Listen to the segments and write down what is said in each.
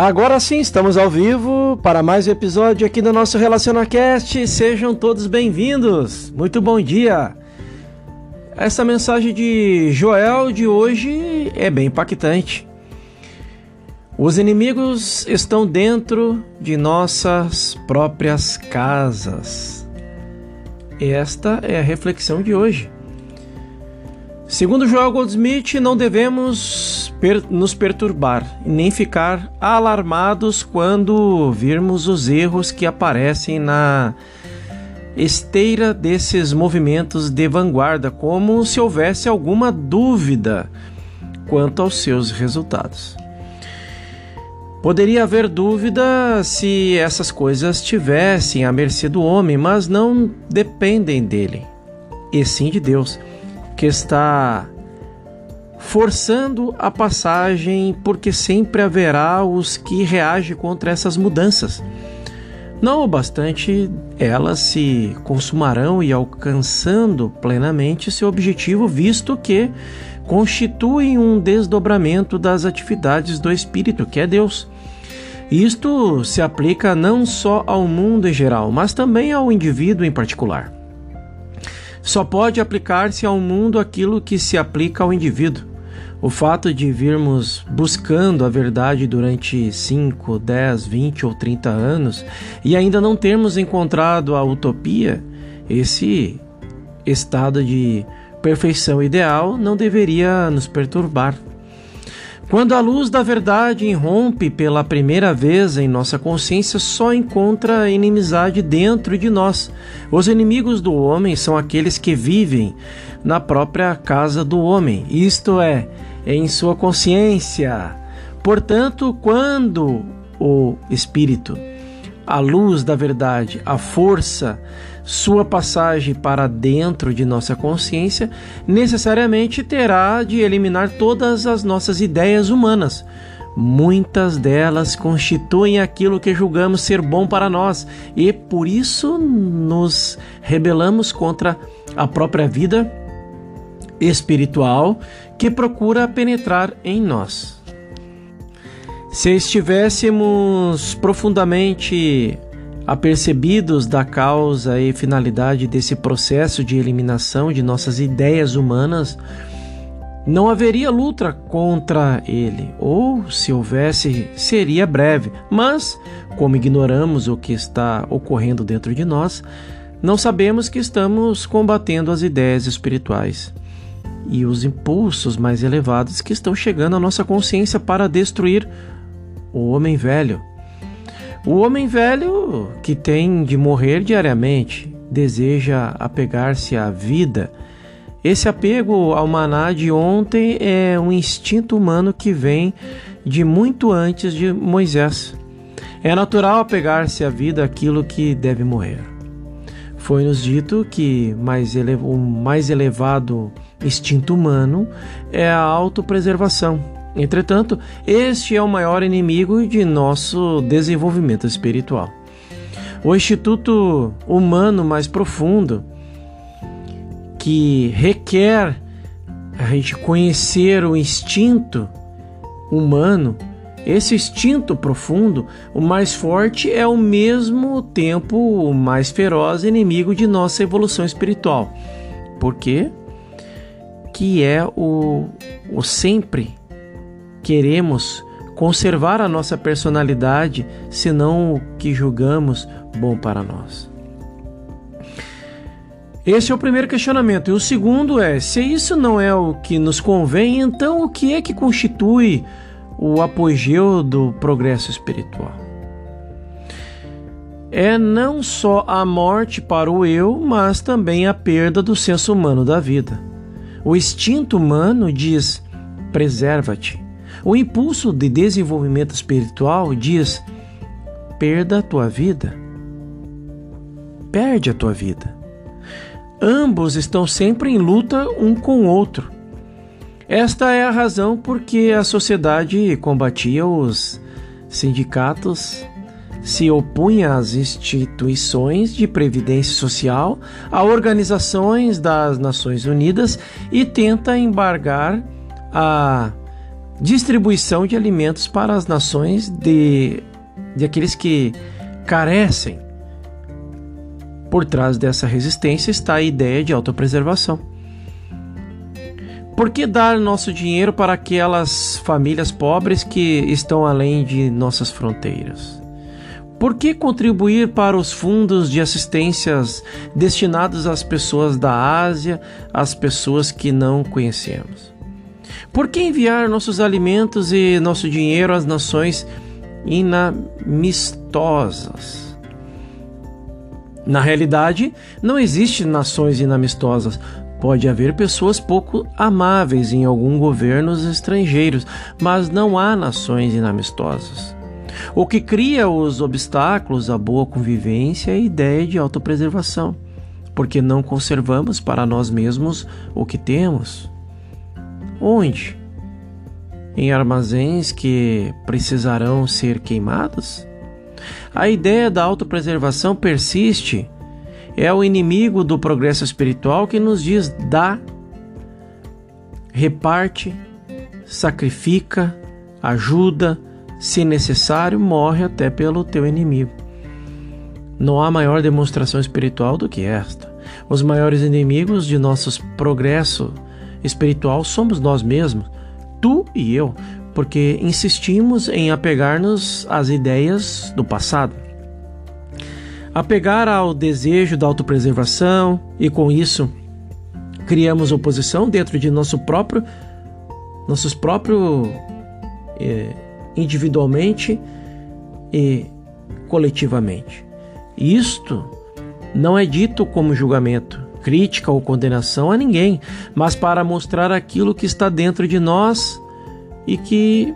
Agora sim, estamos ao vivo para mais um episódio aqui do nosso RelacionaCast. Sejam todos bem-vindos. Muito bom dia. Essa mensagem de Joel de hoje é bem impactante. Os inimigos estão dentro de nossas próprias casas. Esta é a reflexão de hoje. Segundo Joel Goldsmith, não devemos per nos perturbar nem ficar alarmados quando virmos os erros que aparecem na esteira desses movimentos de vanguarda, como se houvesse alguma dúvida quanto aos seus resultados. Poderia haver dúvida se essas coisas estivessem à mercê do homem, mas não dependem dele, e sim de Deus que está forçando a passagem, porque sempre haverá os que reagem contra essas mudanças. Não o bastante, elas se consumarão e alcançando plenamente seu objetivo, visto que constituem um desdobramento das atividades do Espírito, que é Deus. Isto se aplica não só ao mundo em geral, mas também ao indivíduo em particular só pode aplicar-se ao mundo aquilo que se aplica ao indivíduo. O fato de virmos buscando a verdade durante 5, 10, 20 ou 30 anos e ainda não termos encontrado a utopia, esse estado de perfeição ideal não deveria nos perturbar. Quando a luz da verdade irrompe pela primeira vez em nossa consciência, só encontra inimizade dentro de nós. Os inimigos do homem são aqueles que vivem na própria casa do homem, isto é, em sua consciência. Portanto, quando o Espírito, a luz da verdade, a força, sua passagem para dentro de nossa consciência necessariamente terá de eliminar todas as nossas ideias humanas. Muitas delas constituem aquilo que julgamos ser bom para nós e por isso nos rebelamos contra a própria vida espiritual que procura penetrar em nós. Se estivéssemos profundamente apercebidos da causa e finalidade desse processo de eliminação de nossas ideias humanas, não haveria luta contra ele, ou se houvesse, seria breve. Mas, como ignoramos o que está ocorrendo dentro de nós, não sabemos que estamos combatendo as ideias espirituais e os impulsos mais elevados que estão chegando à nossa consciência para destruir o homem velho o homem velho, que tem de morrer diariamente, deseja apegar-se à vida. Esse apego ao maná de ontem é um instinto humano que vem de muito antes de Moisés. É natural apegar-se à vida aquilo que deve morrer. Foi-nos dito que mais o mais elevado instinto humano é a autopreservação Entretanto, este é o maior inimigo de nosso desenvolvimento espiritual. O instituto humano mais profundo, que requer a gente conhecer o instinto humano, esse instinto profundo, o mais forte, é ao mesmo tempo o mais feroz inimigo de nossa evolução espiritual. Por quê? Que é o, o sempre queremos conservar a nossa personalidade, senão o que julgamos bom para nós. Esse é o primeiro questionamento. E o segundo é: se isso não é o que nos convém, então o que é que constitui o apogeu do progresso espiritual? É não só a morte para o eu, mas também a perda do senso humano da vida. O instinto humano diz: preserva-te, o impulso de desenvolvimento espiritual diz: perda a tua vida. Perde a tua vida. Ambos estão sempre em luta um com o outro. Esta é a razão por que a sociedade combatia os sindicatos, se opunha às instituições de previdência social, a organizações das Nações Unidas e tenta embargar a distribuição de alimentos para as nações de, de aqueles que carecem. Por trás dessa resistência está a ideia de autopreservação. Por que dar nosso dinheiro para aquelas famílias pobres que estão além de nossas fronteiras? Por que contribuir para os fundos de assistências destinados às pessoas da Ásia, às pessoas que não conhecemos? Por que enviar nossos alimentos e nosso dinheiro às nações inamistosas? Na realidade, não existem nações inamistosas. Pode haver pessoas pouco amáveis em alguns governos estrangeiros, mas não há nações inamistosas. O que cria os obstáculos à boa convivência é a ideia de autopreservação, porque não conservamos para nós mesmos o que temos. Onde? Em armazéns que precisarão ser queimados? A ideia da autopreservação persiste. É o inimigo do progresso espiritual que nos diz: dá, reparte, sacrifica, ajuda, se necessário, morre até pelo teu inimigo. Não há maior demonstração espiritual do que esta. Os maiores inimigos de nosso progresso espiritual somos nós mesmos, tu e eu, porque insistimos em apegar-nos às ideias do passado. Apegar ao desejo da autopreservação e com isso criamos oposição dentro de nosso próprio nossos próprios eh, individualmente e coletivamente. Isto não é dito como julgamento, crítica ou condenação a ninguém, mas para mostrar aquilo que está dentro de nós e que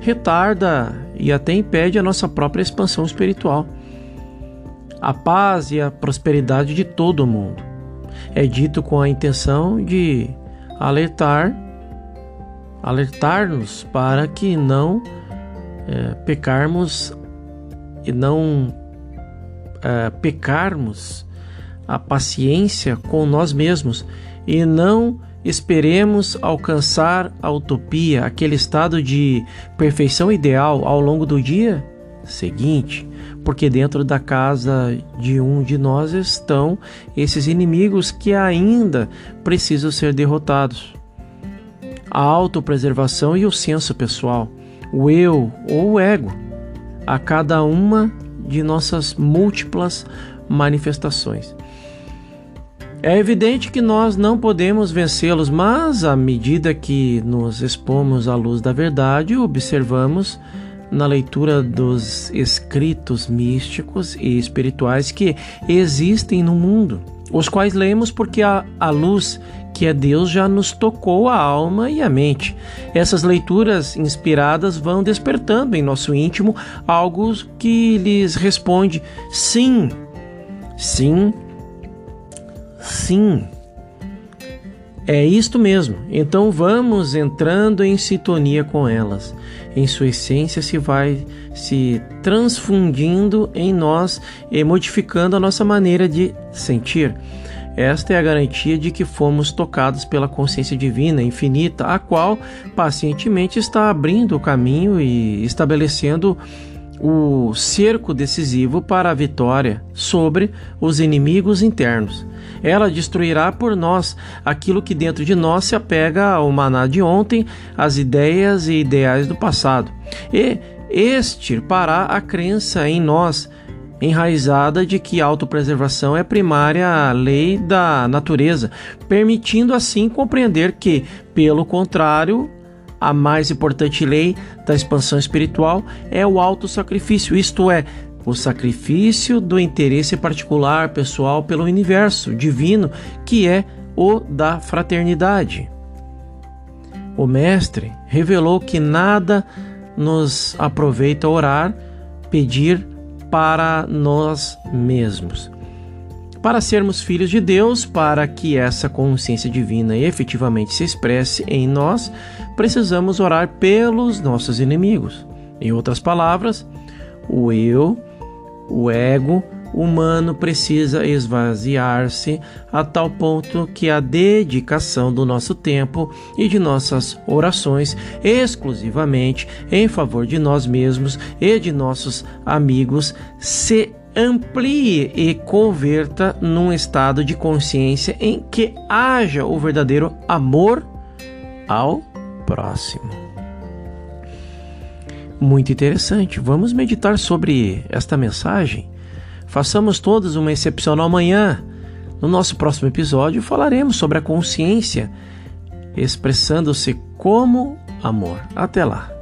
retarda e até impede a nossa própria expansão espiritual. A paz e a prosperidade de todo o mundo. É dito com a intenção de alertar alertar-nos para que não é, pecarmos e não é, pecarmos a paciência com nós mesmos e não esperemos alcançar a utopia, aquele estado de perfeição ideal ao longo do dia seguinte, porque dentro da casa de um de nós estão esses inimigos que ainda precisam ser derrotados. A autopreservação e o senso pessoal, o eu ou o ego, a cada uma de nossas múltiplas manifestações. É evidente que nós não podemos vencê-los, mas à medida que nos expomos à luz da verdade, observamos na leitura dos escritos místicos e espirituais que existem no mundo, os quais lemos porque a, a luz que é Deus já nos tocou a alma e a mente. Essas leituras inspiradas vão despertando em nosso íntimo algo que lhes responde sim, sim Sim, é isto mesmo. Então vamos entrando em sintonia com elas. Em sua essência se vai se transfundindo em nós e modificando a nossa maneira de sentir. Esta é a garantia de que fomos tocados pela consciência divina infinita, a qual pacientemente está abrindo o caminho e estabelecendo o cerco decisivo para a vitória sobre os inimigos internos. Ela destruirá por nós aquilo que dentro de nós se apega ao maná de ontem, às ideias e ideais do passado, e extirpará a crença em nós enraizada de que a autopreservação é primária lei da natureza, permitindo assim compreender que, pelo contrário, a mais importante lei da expansão espiritual é o auto-sacrifício, isto é, o sacrifício do interesse particular pessoal pelo universo divino, que é o da fraternidade. O Mestre revelou que nada nos aproveita orar, pedir para nós mesmos. Para sermos filhos de Deus, para que essa consciência divina efetivamente se expresse em nós, precisamos orar pelos nossos inimigos. Em outras palavras, o eu, o ego, humano precisa esvaziar-se a tal ponto que a dedicação do nosso tempo e de nossas orações exclusivamente em favor de nós mesmos e de nossos amigos se amplie e converta num estado de consciência em que haja o verdadeiro amor ao próximo. Muito interessante. Vamos meditar sobre esta mensagem. Façamos todos uma excepcional manhã. No nosso próximo episódio falaremos sobre a consciência expressando-se como amor. Até lá.